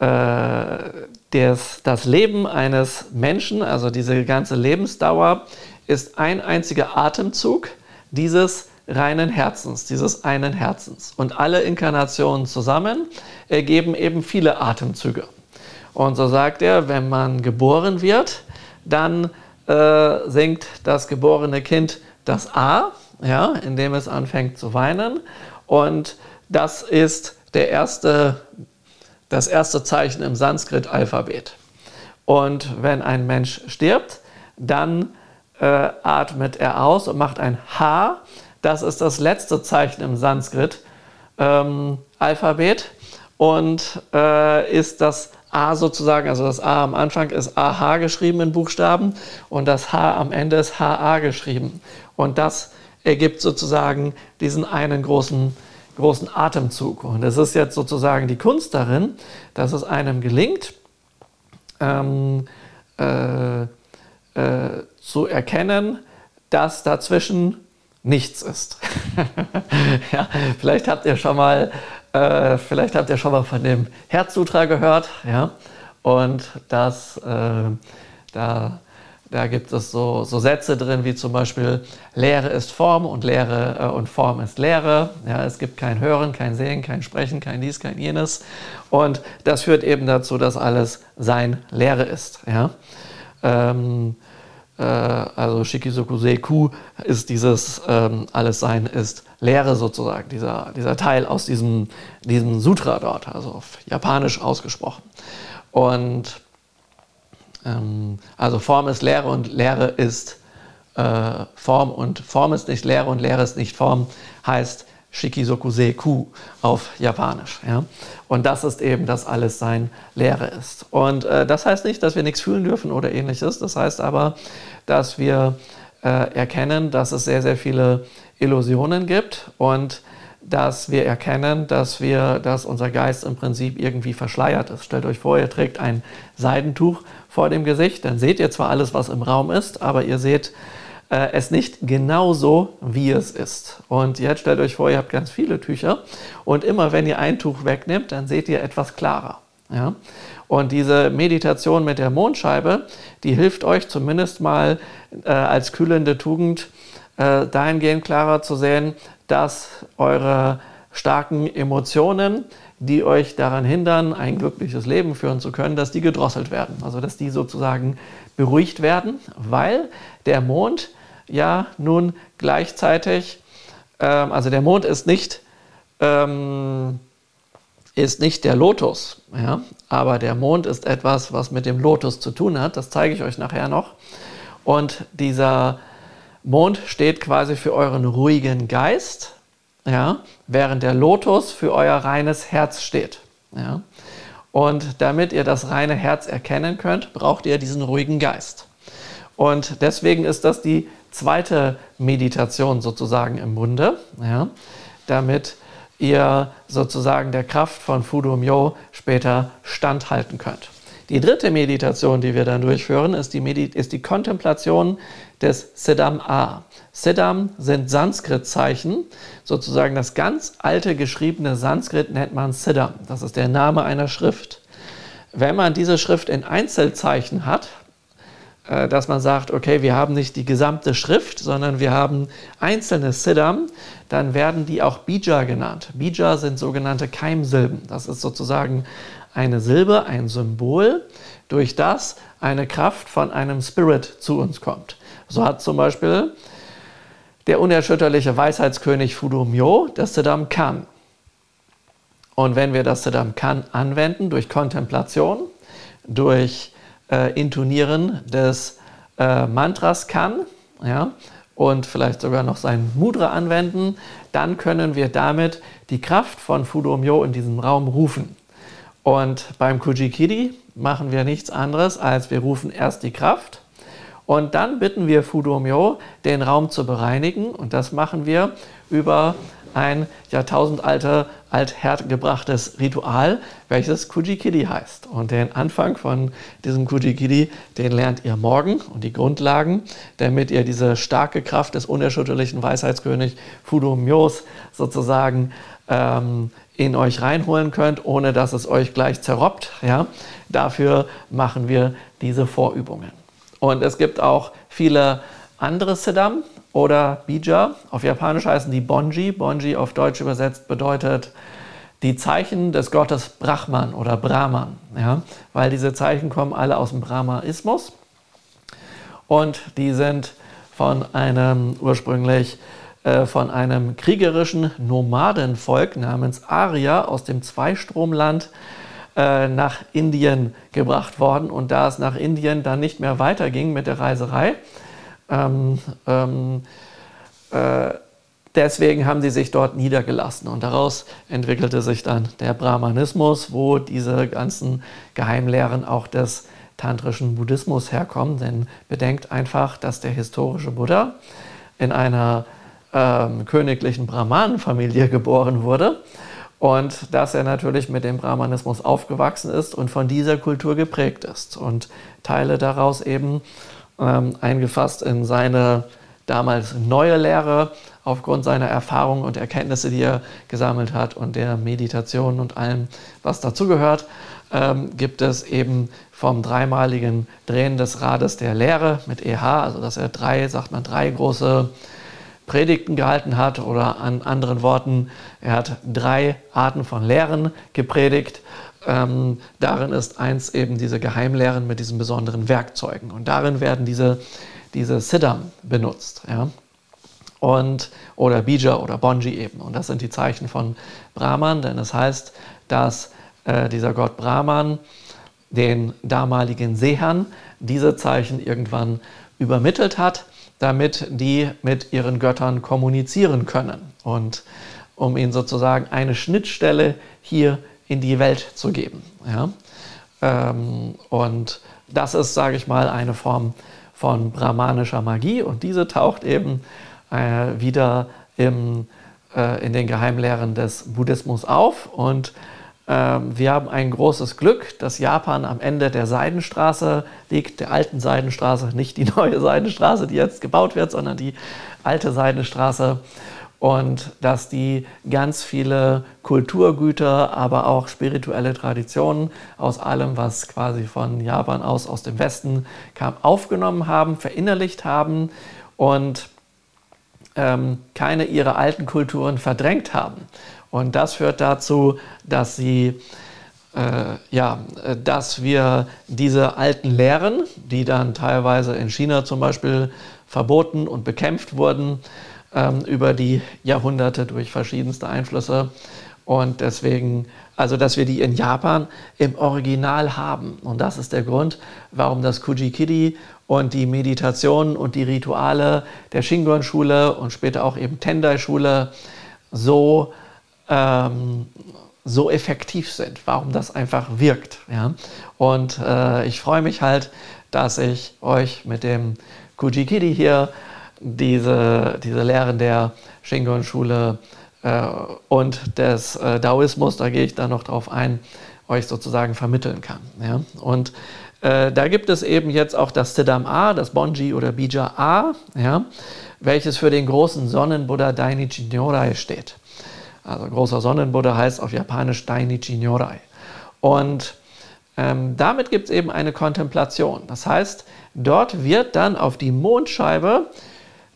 äh, das, das Leben eines Menschen, also diese ganze Lebensdauer, ist ein einziger Atemzug dieses reinen Herzens, dieses einen Herzens. Und alle Inkarnationen zusammen ergeben eben viele Atemzüge. Und so sagt er, wenn man geboren wird, dann äh, singt das geborene Kind das A, ja, indem es anfängt zu weinen. Und das ist der erste, das erste Zeichen im Sanskrit-Alphabet. Und wenn ein Mensch stirbt, dann äh, atmet er aus und macht ein H. Das ist das letzte Zeichen im Sanskrit-Alphabet ähm, und äh, ist das A sozusagen, also das A am Anfang ist AH geschrieben in Buchstaben und das H am Ende ist HA geschrieben. Und das ergibt sozusagen diesen einen großen, großen Atemzug. Und es ist jetzt sozusagen die Kunst darin, dass es einem gelingt, ähm, äh, äh, zu erkennen, dass dazwischen nichts ist. [LAUGHS] ja, vielleicht habt ihr schon mal, äh, vielleicht habt ihr schon mal von dem Herzsutra gehört, ja, und das äh, da da gibt es so, so, Sätze drin, wie zum Beispiel Lehre ist Form und Lehre äh, und Form ist Lehre. Ja, es gibt kein Hören, kein Sehen, kein Sprechen, kein dies, kein jenes. Und das führt eben dazu, dass alles Sein Lehre ist. Ja? Ähm, äh, also Shikizoku Seiku ist dieses ähm, Alles Sein ist Lehre sozusagen, dieser, dieser Teil aus diesem, diesem Sutra dort, also auf Japanisch ausgesprochen. Und ähm, also Form ist Lehre und Lehre ist äh, Form und Form ist nicht Lehre und Lehre ist nicht Form, heißt Shikizoku Seiku auf Japanisch. Ja? Und das ist eben, dass alles sein Lehre ist. Und äh, das heißt nicht, dass wir nichts fühlen dürfen oder ähnliches. Das heißt aber, dass wir äh, erkennen, dass es sehr, sehr viele Illusionen gibt und dass wir erkennen, dass, wir, dass unser Geist im Prinzip irgendwie verschleiert ist. Stellt euch vor, ihr trägt ein Seidentuch vor dem Gesicht, dann seht ihr zwar alles, was im Raum ist, aber ihr seht äh, es nicht genauso, wie es ist. Und jetzt stellt euch vor, ihr habt ganz viele Tücher und immer wenn ihr ein Tuch wegnimmt, dann seht ihr etwas klarer. Ja? Und diese Meditation mit der Mondscheibe, die hilft euch zumindest mal äh, als kühlende Tugend äh, dahingehend klarer zu sehen, dass eure starken Emotionen, die euch daran hindern, ein glückliches Leben führen zu können, dass die gedrosselt werden. Also dass die sozusagen beruhigt werden, weil der Mond ja nun gleichzeitig, ähm, also der Mond ist nicht, ähm, ist nicht der Lotus, ja? aber der Mond ist etwas, was mit dem Lotus zu tun hat. Das zeige ich euch nachher noch. Und dieser Mond steht quasi für euren ruhigen Geist, ja, während der Lotus für euer reines Herz steht. Ja. Und damit ihr das reine Herz erkennen könnt, braucht ihr diesen ruhigen Geist. Und deswegen ist das die zweite Meditation sozusagen im Munde, ja, damit ihr sozusagen der Kraft von Fudo Myo später standhalten könnt. Die dritte Meditation, die wir dann durchführen, ist die, Medi ist die Kontemplation des Siddham A. Siddham sind Sanskrit-Zeichen, sozusagen das ganz alte geschriebene Sanskrit nennt man Siddham. Das ist der Name einer Schrift. Wenn man diese Schrift in Einzelzeichen hat, äh, dass man sagt, okay, wir haben nicht die gesamte Schrift, sondern wir haben einzelne Siddham, dann werden die auch Bija genannt. Bija sind sogenannte Keimsilben. Das ist sozusagen eine Silbe, ein Symbol, durch das eine Kraft von einem Spirit zu uns kommt. So hat zum Beispiel der unerschütterliche Weisheitskönig Fudo Myo das Siddham Kan. Und wenn wir das Siddham Kan anwenden durch Kontemplation, durch äh, Intonieren des äh, Mantras Kan, ja, und vielleicht sogar noch sein Mudra anwenden, dann können wir damit die Kraft von Fudo Myo in diesem Raum rufen. Und beim Kujikiri machen wir nichts anderes, als wir rufen erst die Kraft und dann bitten wir Fudomyo, den Raum zu bereinigen. Und das machen wir über ein jahrtausendalter, althergebrachtes Ritual, welches Kujikiri heißt. Und den Anfang von diesem Kujikiri, den lernt ihr morgen und die Grundlagen, damit ihr diese starke Kraft des unerschütterlichen Weisheitskönig Fudomyos sozusagen ähm, in euch reinholen könnt, ohne dass es euch gleich zerrobbt. Ja? Dafür machen wir diese Vorübungen. Und es gibt auch viele andere Siddham oder Bija. Auf Japanisch heißen die Bonji. Bonji auf Deutsch übersetzt bedeutet die Zeichen des Gottes Brahman oder Brahman. Ja? Weil diese Zeichen kommen alle aus dem Brahmaismus. Und die sind von einem ursprünglich von einem kriegerischen Nomadenvolk namens Arya aus dem Zweistromland äh, nach Indien gebracht worden. Und da es nach Indien dann nicht mehr weiterging mit der Reiserei, ähm, ähm, äh, deswegen haben sie sich dort niedergelassen. Und daraus entwickelte sich dann der Brahmanismus, wo diese ganzen Geheimlehren auch des tantrischen Buddhismus herkommen. Denn bedenkt einfach, dass der historische Buddha in einer ähm, königlichen Brahmanenfamilie [LAUGHS] geboren wurde und dass er natürlich mit dem Brahmanismus aufgewachsen ist und von dieser Kultur geprägt ist und Teile daraus eben ähm, eingefasst in seine damals neue Lehre aufgrund seiner Erfahrungen und Erkenntnisse, die er gesammelt hat und der Meditation und allem, was dazugehört, ähm, gibt es eben vom dreimaligen Drehen des Rades der Lehre mit EH, also dass er drei, sagt man, drei große Predigten gehalten hat oder an anderen Worten, er hat drei Arten von Lehren gepredigt. Ähm, darin ist eins eben diese Geheimlehren mit diesen besonderen Werkzeugen. Und darin werden diese, diese Siddham benutzt. Ja? Und, oder Bija oder Bonji eben. Und das sind die Zeichen von Brahman, denn es heißt, dass äh, dieser Gott Brahman den damaligen Sehern diese Zeichen irgendwann übermittelt hat damit die mit ihren Göttern kommunizieren können und um ihnen sozusagen eine Schnittstelle hier in die Welt zu geben. Ja? Ähm, und das ist, sage ich mal, eine Form von brahmanischer Magie und diese taucht eben äh, wieder im äh, in den Geheimlehren des Buddhismus auf und wir haben ein großes Glück, dass Japan am Ende der Seidenstraße liegt, der alten Seidenstraße, nicht die neue Seidenstraße, die jetzt gebaut wird, sondern die alte Seidenstraße. Und dass die ganz viele Kulturgüter, aber auch spirituelle Traditionen aus allem, was quasi von Japan aus, aus dem Westen kam, aufgenommen haben, verinnerlicht haben und ähm, keine ihrer alten Kulturen verdrängt haben. Und das führt dazu, dass sie äh, ja, dass wir diese alten Lehren, die dann teilweise in China zum Beispiel verboten und bekämpft wurden, ähm, über die Jahrhunderte durch verschiedenste Einflüsse. Und deswegen, also dass wir die in Japan im Original haben. Und das ist der Grund, warum das Kujikiri und die Meditationen und die Rituale der Shingon-Schule und später auch eben Tendai-Schule so ähm, so effektiv sind, warum das einfach wirkt. Ja? Und äh, ich freue mich halt, dass ich euch mit dem Kujikiri hier diese, diese Lehren der Shingon-Schule äh, und des äh, Daoismus, da gehe ich dann noch drauf ein, euch sozusagen vermitteln kann. Ja? Und äh, da gibt es eben jetzt auch das Siddham A, das Bonji oder Bija A, ja? welches für den großen Sonnenbuddha Dainichi Nyorai steht. Also großer Sonnenbuddha heißt auf Japanisch Dainichi Nyorai. Und ähm, damit gibt es eben eine Kontemplation. Das heißt, dort wird dann auf die Mondscheibe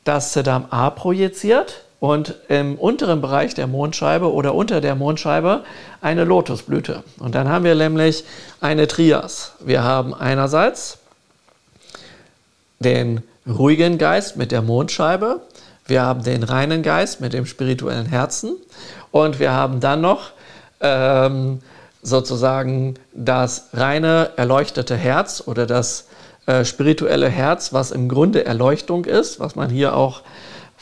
das Siddham A projiziert und im unteren Bereich der Mondscheibe oder unter der Mondscheibe eine Lotusblüte. Und dann haben wir nämlich eine Trias. Wir haben einerseits den ruhigen Geist mit der Mondscheibe, wir haben den reinen Geist mit dem spirituellen Herzen und wir haben dann noch ähm, sozusagen das reine erleuchtete Herz oder das äh, spirituelle Herz, was im Grunde Erleuchtung ist, was man hier auch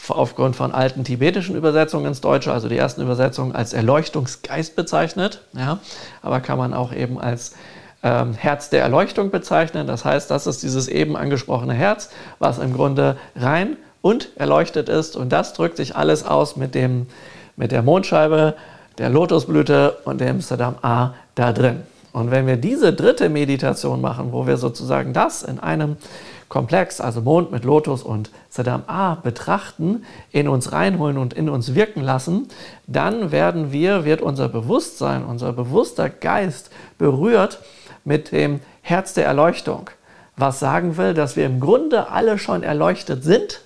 aufgrund von alten tibetischen Übersetzungen ins Deutsche, also die ersten Übersetzungen, als Erleuchtungsgeist bezeichnet. Ja, aber kann man auch eben als ähm, Herz der Erleuchtung bezeichnen. Das heißt, das ist dieses eben angesprochene Herz, was im Grunde rein und erleuchtet ist. Und das drückt sich alles aus mit dem mit der Mondscheibe, der Lotusblüte und dem Saddam A da drin. Und wenn wir diese dritte Meditation machen, wo wir sozusagen das in einem Komplex, also Mond mit Lotus und Saddam A betrachten, in uns reinholen und in uns wirken lassen, dann werden wir, wird unser Bewusstsein, unser bewusster Geist berührt mit dem Herz der Erleuchtung. Was sagen will, dass wir im Grunde alle schon erleuchtet sind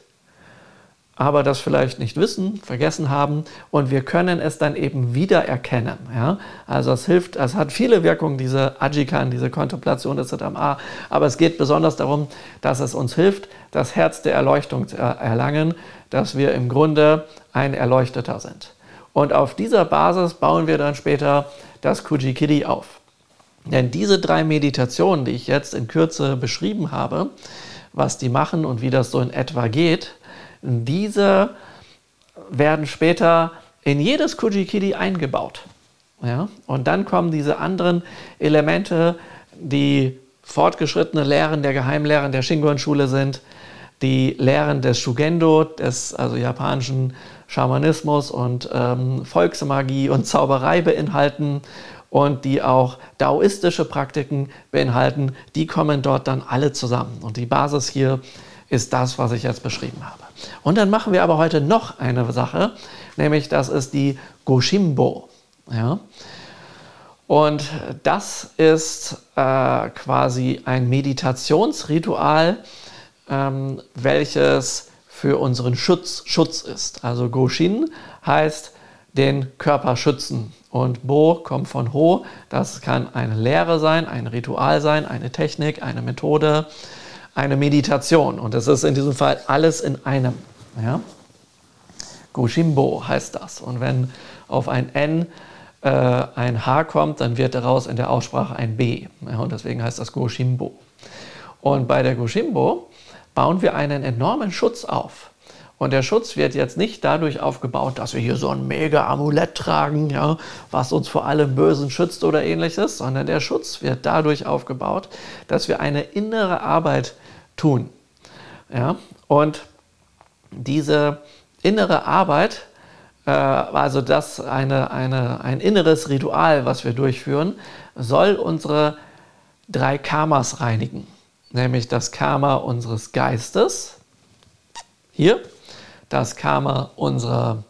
aber das vielleicht nicht wissen, vergessen haben und wir können es dann eben wiedererkennen. Ja? Also es hilft, es hat viele Wirkungen, diese Ajikan, diese Kontemplation des ZMA, aber es geht besonders darum, dass es uns hilft, das Herz der Erleuchtung zu erlangen, dass wir im Grunde ein Erleuchteter sind. Und auf dieser Basis bauen wir dann später das Kujikiri auf. Denn diese drei Meditationen, die ich jetzt in Kürze beschrieben habe, was die machen und wie das so in etwa geht, diese werden später in jedes Kujikiri eingebaut. Ja? Und dann kommen diese anderen Elemente, die fortgeschrittene Lehren der Geheimlehren der Shingon-Schule sind, die Lehren des Shugendo, des also japanischen Schamanismus und ähm, Volksmagie und Zauberei beinhalten und die auch daoistische Praktiken beinhalten, die kommen dort dann alle zusammen. Und die Basis hier ist das, was ich jetzt beschrieben habe. Und dann machen wir aber heute noch eine Sache, nämlich das ist die Goshimbo. Ja? Und das ist äh, quasi ein Meditationsritual, ähm, welches für unseren Schutz, Schutz ist. Also Goshin heißt den Körper schützen. Und Bo kommt von Ho. Das kann eine Lehre sein, ein Ritual sein, eine Technik, eine Methode, eine Meditation. Und es ist in diesem Fall alles in einem. Ja? Goshimbo heißt das. Und wenn auf ein N äh, ein H kommt, dann wird daraus in der Aussprache ein B. Ja, und deswegen heißt das Goshimbo. Und bei der Goshimbo bauen wir einen enormen Schutz auf. Und der Schutz wird jetzt nicht dadurch aufgebaut, dass wir hier so ein mega Amulett tragen, ja, was uns vor allem Bösen schützt oder ähnliches, sondern der Schutz wird dadurch aufgebaut, dass wir eine innere Arbeit tun. Ja, und diese innere Arbeit, äh, also das eine, eine, ein inneres Ritual, was wir durchführen, soll unsere drei Karmas reinigen. Nämlich das Karma unseres Geistes, hier, das Karma unserer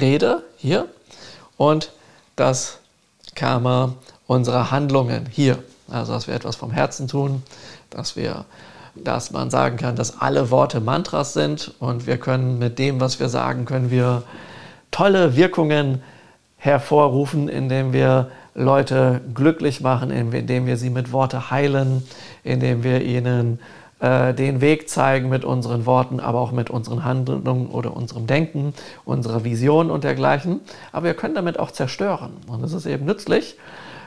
Rede, hier, und das Karma unserer Handlungen, hier. Also, dass wir etwas vom Herzen tun, dass wir dass man sagen kann, dass alle Worte Mantras sind und wir können mit dem, was wir sagen, können wir tolle Wirkungen hervorrufen, indem wir Leute glücklich machen, indem wir sie mit Worte heilen, indem wir ihnen äh, den Weg zeigen mit unseren Worten, aber auch mit unseren Handlungen oder unserem Denken, unserer Vision und dergleichen. Aber wir können damit auch zerstören. Und es ist eben nützlich,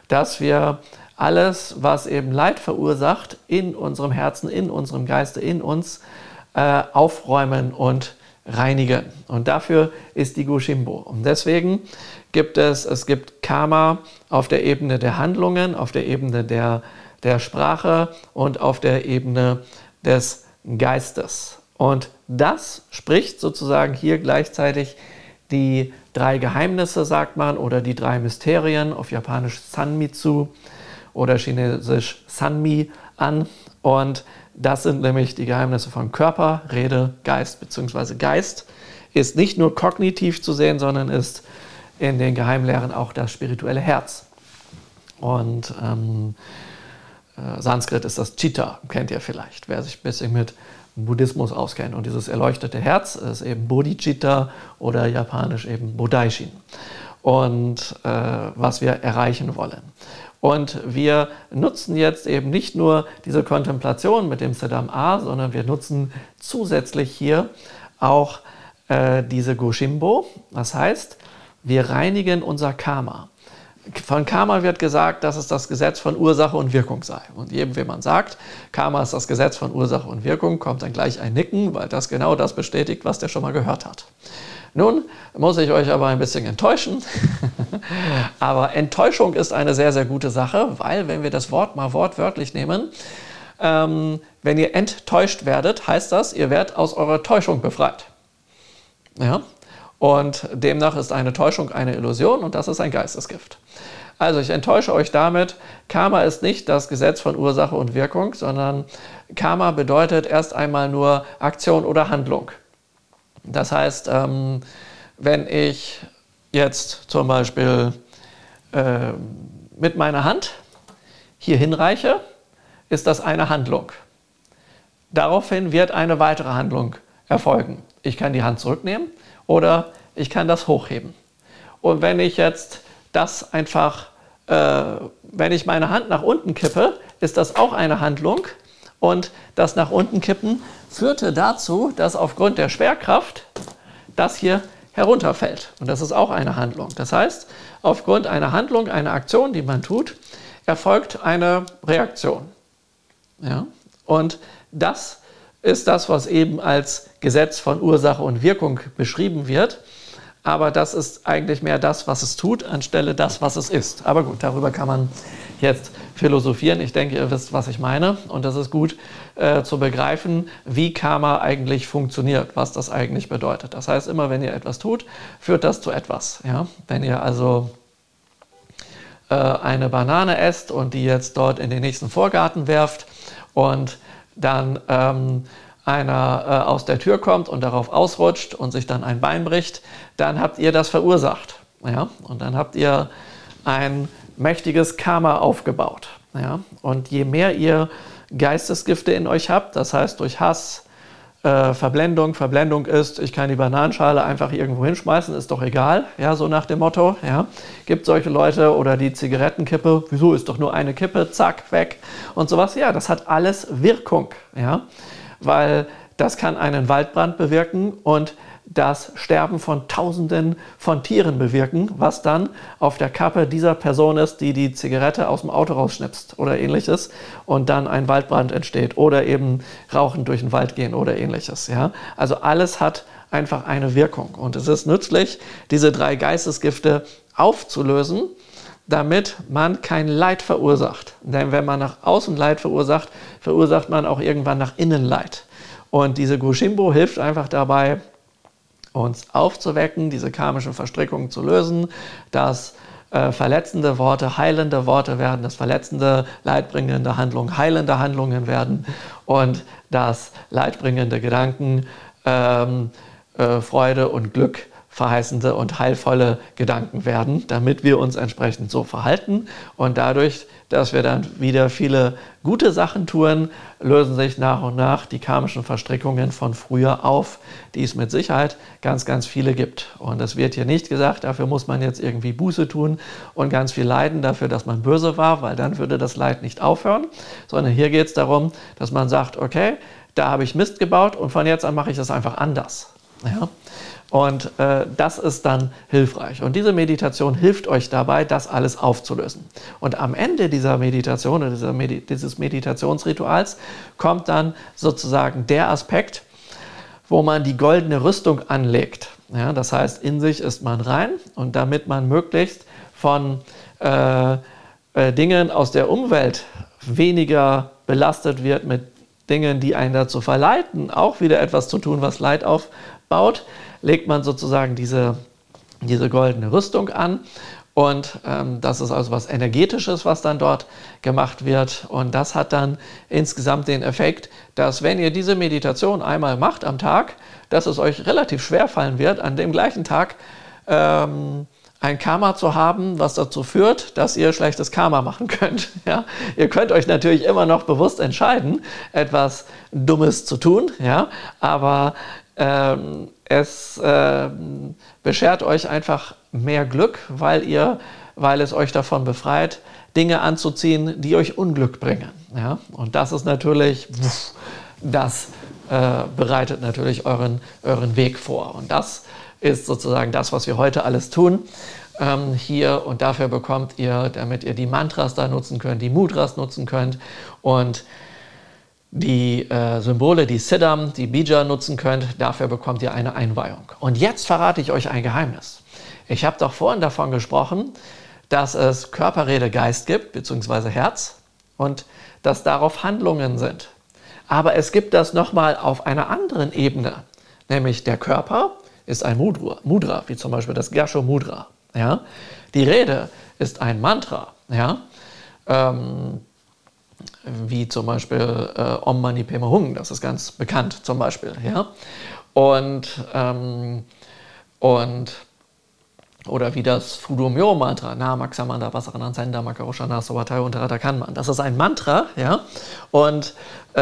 dass wir alles, was eben Leid verursacht, in unserem Herzen, in unserem Geiste, in uns äh, aufräumen und reinigen. Und dafür ist die Gushimbo. Und deswegen gibt es, es gibt Karma auf der Ebene der Handlungen, auf der Ebene der, der Sprache und auf der Ebene des Geistes. Und das spricht sozusagen hier gleichzeitig die drei Geheimnisse, sagt man, oder die drei Mysterien, auf Japanisch Sanmitsu, oder chinesisch Sanmi an. Und das sind nämlich die Geheimnisse von Körper, Rede, Geist bzw. Geist. Ist nicht nur kognitiv zu sehen, sondern ist in den Geheimlehren auch das spirituelle Herz. Und ähm, äh, Sanskrit ist das Chitta, kennt ihr vielleicht, wer sich ein bisschen mit Buddhismus auskennt. Und dieses erleuchtete Herz ist eben Bodhicitta oder japanisch eben Budaishin. Und äh, was wir erreichen wollen. Und wir nutzen jetzt eben nicht nur diese Kontemplation mit dem Sedam A, sondern wir nutzen zusätzlich hier auch äh, diese Goshimbo. Das heißt, wir reinigen unser Karma. Von Karma wird gesagt, dass es das Gesetz von Ursache und Wirkung sei. Und jedem, wenn man sagt, Karma ist das Gesetz von Ursache und Wirkung, kommt dann gleich ein Nicken, weil das genau das bestätigt, was der schon mal gehört hat. Nun muss ich euch aber ein bisschen enttäuschen. [LAUGHS] aber Enttäuschung ist eine sehr, sehr gute Sache, weil wenn wir das Wort mal wortwörtlich nehmen, ähm, wenn ihr enttäuscht werdet, heißt das, ihr werdet aus eurer Täuschung befreit. Ja? Und demnach ist eine Täuschung eine Illusion und das ist ein Geistesgift. Also ich enttäusche euch damit, Karma ist nicht das Gesetz von Ursache und Wirkung, sondern Karma bedeutet erst einmal nur Aktion oder Handlung. Das heißt, ähm, wenn ich jetzt zum Beispiel äh, mit meiner Hand hier hinreiche, ist das eine Handlung. Daraufhin wird eine weitere Handlung erfolgen. Ich kann die Hand zurücknehmen oder ich kann das hochheben. Und wenn ich jetzt das einfach, äh, wenn ich meine Hand nach unten kippe, ist das auch eine Handlung. Und das nach unten kippen führte dazu, dass aufgrund der Schwerkraft das hier herunterfällt. Und das ist auch eine Handlung. Das heißt, aufgrund einer Handlung, einer Aktion, die man tut, erfolgt eine Reaktion. Ja? Und das ist das, was eben als Gesetz von Ursache und Wirkung beschrieben wird. Aber das ist eigentlich mehr das, was es tut, anstelle das, was es ist. Aber gut, darüber kann man jetzt philosophieren. Ich denke, ihr wisst, was ich meine. Und das ist gut äh, zu begreifen, wie Karma eigentlich funktioniert, was das eigentlich bedeutet. Das heißt, immer wenn ihr etwas tut, führt das zu etwas. Ja? Wenn ihr also äh, eine Banane esst und die jetzt dort in den nächsten Vorgarten werft und dann ähm, einer äh, aus der Tür kommt und darauf ausrutscht und sich dann ein Bein bricht, dann habt ihr das verursacht. Ja? Und dann habt ihr ein mächtiges Karma aufgebaut. Ja? Und je mehr ihr Geistesgifte in euch habt, das heißt durch Hass, äh, Verblendung, Verblendung ist, ich kann die Bananenschale einfach irgendwo hinschmeißen, ist doch egal, ja, so nach dem Motto, ja. Gibt solche Leute oder die Zigarettenkippe, wieso ist doch nur eine Kippe, zack, weg und sowas, ja, das hat alles Wirkung, ja, weil das kann einen Waldbrand bewirken und das Sterben von Tausenden von Tieren bewirken, was dann auf der Kappe dieser Person ist, die die Zigarette aus dem Auto rausschnipst oder ähnliches und dann ein Waldbrand entsteht oder eben Rauchen durch den Wald gehen oder ähnliches. Ja? Also alles hat einfach eine Wirkung und es ist nützlich, diese drei Geistesgifte aufzulösen, damit man kein Leid verursacht. Denn wenn man nach außen Leid verursacht, verursacht man auch irgendwann nach innen Leid. Und diese Gushimbo hilft einfach dabei, uns aufzuwecken, diese karmischen Verstrickungen zu lösen, dass äh, verletzende Worte heilende Worte werden, dass verletzende, leidbringende Handlungen heilende Handlungen werden und dass leidbringende Gedanken ähm, äh, Freude und Glück verheißende und heilvolle Gedanken werden, damit wir uns entsprechend so verhalten. Und dadurch, dass wir dann wieder viele gute Sachen tun, lösen sich nach und nach die karmischen Verstrickungen von früher auf, die es mit Sicherheit ganz, ganz viele gibt. Und es wird hier nicht gesagt, dafür muss man jetzt irgendwie Buße tun und ganz viel leiden dafür, dass man böse war, weil dann würde das Leid nicht aufhören, sondern hier geht es darum, dass man sagt, okay, da habe ich Mist gebaut und von jetzt an mache ich das einfach anders. Ja? Und äh, das ist dann hilfreich. Und diese Meditation hilft euch dabei, das alles aufzulösen. Und am Ende dieser Meditation oder dieser Medi dieses Meditationsrituals kommt dann sozusagen der Aspekt, wo man die goldene Rüstung anlegt. Ja, das heißt, in sich ist man rein und damit man möglichst von äh, äh, Dingen aus der Umwelt weniger belastet wird mit Dingen, die einen dazu verleiten, auch wieder etwas zu tun, was Leid aufbaut, legt man sozusagen diese, diese goldene Rüstung an. Und ähm, das ist also was Energetisches, was dann dort gemacht wird. Und das hat dann insgesamt den Effekt, dass wenn ihr diese Meditation einmal macht am Tag, dass es euch relativ schwer fallen wird, an dem gleichen Tag ähm, ein Karma zu haben, was dazu führt, dass ihr schlechtes Karma machen könnt. [LAUGHS] Ja? Ihr könnt euch natürlich immer noch bewusst entscheiden, etwas Dummes zu tun, ja? aber ähm, es äh, beschert euch einfach mehr Glück, weil, ihr, weil es euch davon befreit, Dinge anzuziehen, die euch Unglück bringen. Ja? Und das ist natürlich, das äh, bereitet natürlich euren, euren Weg vor. Und das ist sozusagen das, was wir heute alles tun. Ähm, hier und dafür bekommt ihr, damit ihr die Mantras da nutzen könnt, die Mudras nutzen könnt und die äh, Symbole, die Siddham, die Bija nutzen könnt. Dafür bekommt ihr eine Einweihung. Und jetzt verrate ich euch ein Geheimnis. Ich habe doch vorhin davon gesprochen, dass es Körperrede, Geist gibt, beziehungsweise Herz, und dass darauf Handlungen sind. Aber es gibt das nochmal auf einer anderen Ebene, nämlich der Körper ist ein Mudra, Mudra wie zum Beispiel das Gasho Mudra. Ja? Die Rede ist ein Mantra. Ja? Ähm, wie zum Beispiel äh, Om Mani Padme Hum, das ist ganz bekannt zum Beispiel. Ja? Und, ähm, und oder wie das Fudomyo-Mantra, Namaxamanda Vasaranam Senda Makaroshana Sovatai Unterrata Kanman. Das ist ein Mantra, ja, und äh,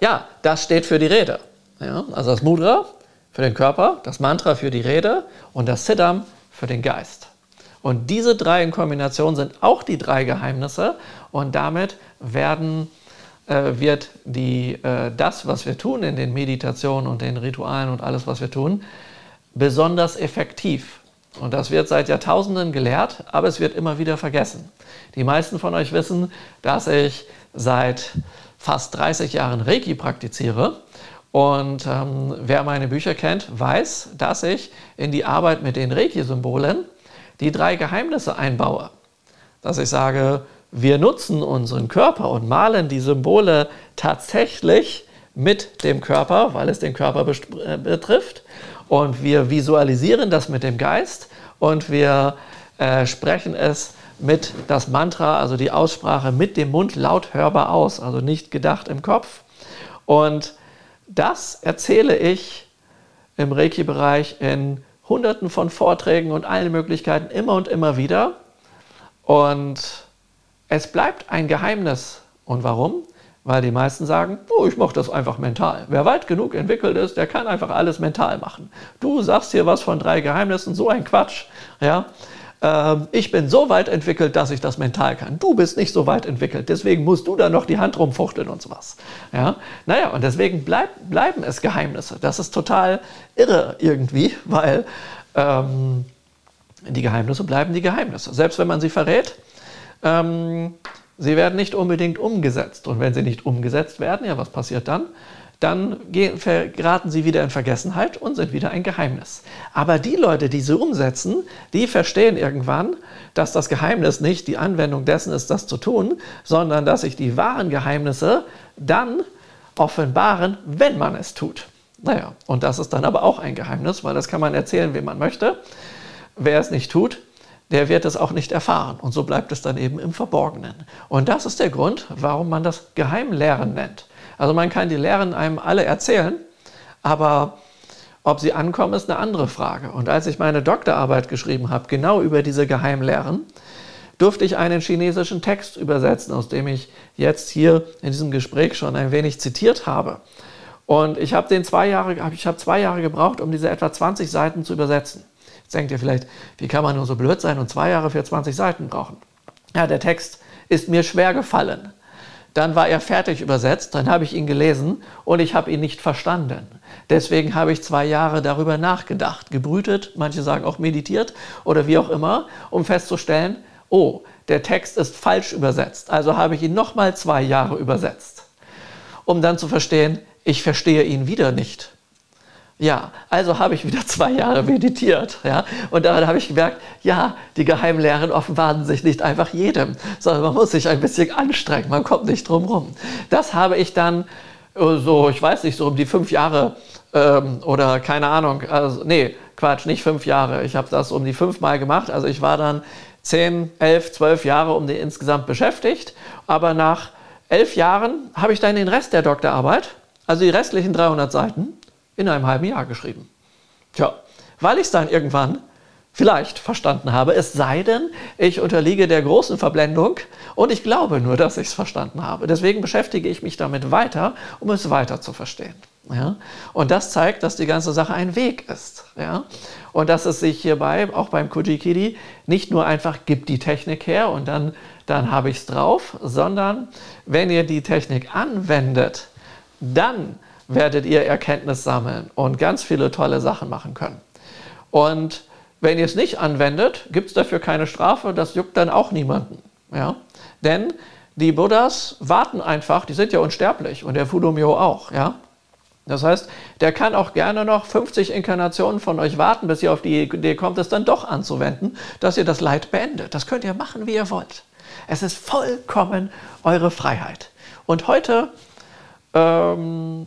ja, das steht für die Rede. Ja? Also das Mudra für den Körper, das Mantra für die Rede und das Siddham für den Geist. Und diese drei in Kombination sind auch die drei Geheimnisse und damit werden, äh, wird die, äh, das, was wir tun in den Meditationen und den Ritualen und alles, was wir tun, besonders effektiv. Und das wird seit Jahrtausenden gelehrt, aber es wird immer wieder vergessen. Die meisten von euch wissen, dass ich seit fast 30 Jahren Reiki praktiziere. Und ähm, wer meine Bücher kennt, weiß, dass ich in die Arbeit mit den Reiki-Symbolen die drei Geheimnisse einbaue. Dass ich sage, wir nutzen unseren Körper und malen die Symbole tatsächlich mit dem Körper, weil es den Körper äh, betrifft. Und wir visualisieren das mit dem Geist und wir äh, sprechen es mit das Mantra, also die Aussprache mit dem Mund laut hörbar aus, also nicht gedacht im Kopf. Und das erzähle ich im Reiki-Bereich in Hunderten von Vorträgen und allen Möglichkeiten immer und immer wieder. Und es bleibt ein Geheimnis. Und warum? Weil die meisten sagen, oh, ich mache das einfach mental. Wer weit genug entwickelt ist, der kann einfach alles mental machen. Du sagst hier was von drei Geheimnissen, so ein Quatsch. Ja? Ähm, ich bin so weit entwickelt, dass ich das mental kann. Du bist nicht so weit entwickelt, deswegen musst du da noch die Hand rumfuchteln und sowas. Ja? Naja, und deswegen bleib, bleiben es Geheimnisse. Das ist total irre irgendwie, [LAUGHS] weil ähm, die Geheimnisse bleiben die Geheimnisse. Selbst wenn man sie verrät, ähm, sie werden nicht unbedingt umgesetzt. Und wenn sie nicht umgesetzt werden, ja, was passiert dann? Dann geraten sie wieder in Vergessenheit und sind wieder ein Geheimnis. Aber die Leute, die sie umsetzen, die verstehen irgendwann, dass das Geheimnis nicht die Anwendung dessen ist, das zu tun, sondern dass sich die wahren Geheimnisse dann offenbaren, wenn man es tut. Naja, und das ist dann aber auch ein Geheimnis, weil das kann man erzählen, wie man möchte. Wer es nicht tut, der wird es auch nicht erfahren. Und so bleibt es dann eben im Verborgenen. Und das ist der Grund, warum man das Geheimlehren nennt. Also man kann die Lehren einem alle erzählen, aber ob sie ankommen, ist eine andere Frage. Und als ich meine Doktorarbeit geschrieben habe, genau über diese Geheimlehren, durfte ich einen chinesischen Text übersetzen, aus dem ich jetzt hier in diesem Gespräch schon ein wenig zitiert habe. Und ich habe zwei Jahre, ich zwei Jahre gebraucht, um diese etwa 20 Seiten zu übersetzen. Jetzt denkt ihr vielleicht, wie kann man nur so blöd sein und zwei Jahre für 20 Seiten brauchen? Ja, der Text ist mir schwer gefallen. Dann war er fertig übersetzt, dann habe ich ihn gelesen und ich habe ihn nicht verstanden. Deswegen habe ich zwei Jahre darüber nachgedacht, gebrütet, manche sagen auch meditiert oder wie auch immer, um festzustellen, oh, der Text ist falsch übersetzt. Also habe ich ihn nochmal zwei Jahre übersetzt, um dann zu verstehen, ich verstehe ihn wieder nicht. Ja, also habe ich wieder [LAUGHS] zwei Jahre meditiert. Ja? Und daran habe ich gemerkt, ja, die Geheimlehren offenbaren sich nicht einfach jedem, sondern man muss sich ein bisschen anstrengen, man kommt nicht drum rum. Das habe ich dann äh, so, ich weiß nicht, so um die fünf Jahre ähm, oder keine Ahnung, also, nee, Quatsch, nicht fünf Jahre. Ich habe das um die fünf Mal gemacht. Also ich war dann zehn, elf, zwölf Jahre um die insgesamt beschäftigt. Aber nach elf Jahren habe ich dann den Rest der Doktorarbeit, also die restlichen 300 Seiten, in einem halben Jahr geschrieben. Tja, weil ich es dann irgendwann vielleicht verstanden habe, es sei denn, ich unterliege der großen Verblendung und ich glaube nur, dass ich es verstanden habe. Deswegen beschäftige ich mich damit weiter, um es weiter zu verstehen. Ja? Und das zeigt, dass die ganze Sache ein Weg ist. Ja? Und dass es sich hierbei, auch beim Kujikiri, nicht nur einfach gibt die Technik her und dann, dann habe ich es drauf, sondern wenn ihr die Technik anwendet, dann werdet ihr Erkenntnis sammeln und ganz viele tolle Sachen machen können. Und wenn ihr es nicht anwendet, gibt es dafür keine Strafe, das juckt dann auch niemanden. Ja? Denn die Buddhas warten einfach, die sind ja unsterblich und der Fudumyo auch. Ja? Das heißt, der kann auch gerne noch 50 Inkarnationen von euch warten, bis ihr auf die Idee kommt, es dann doch anzuwenden, dass ihr das Leid beendet. Das könnt ihr machen, wie ihr wollt. Es ist vollkommen eure Freiheit. Und heute ähm,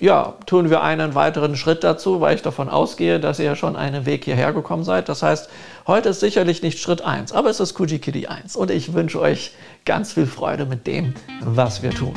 ja, tun wir einen weiteren Schritt dazu, weil ich davon ausgehe, dass ihr ja schon einen Weg hierher gekommen seid. Das heißt, heute ist sicherlich nicht Schritt 1, aber es ist Kujikiri 1. Und ich wünsche euch ganz viel Freude mit dem, was wir tun.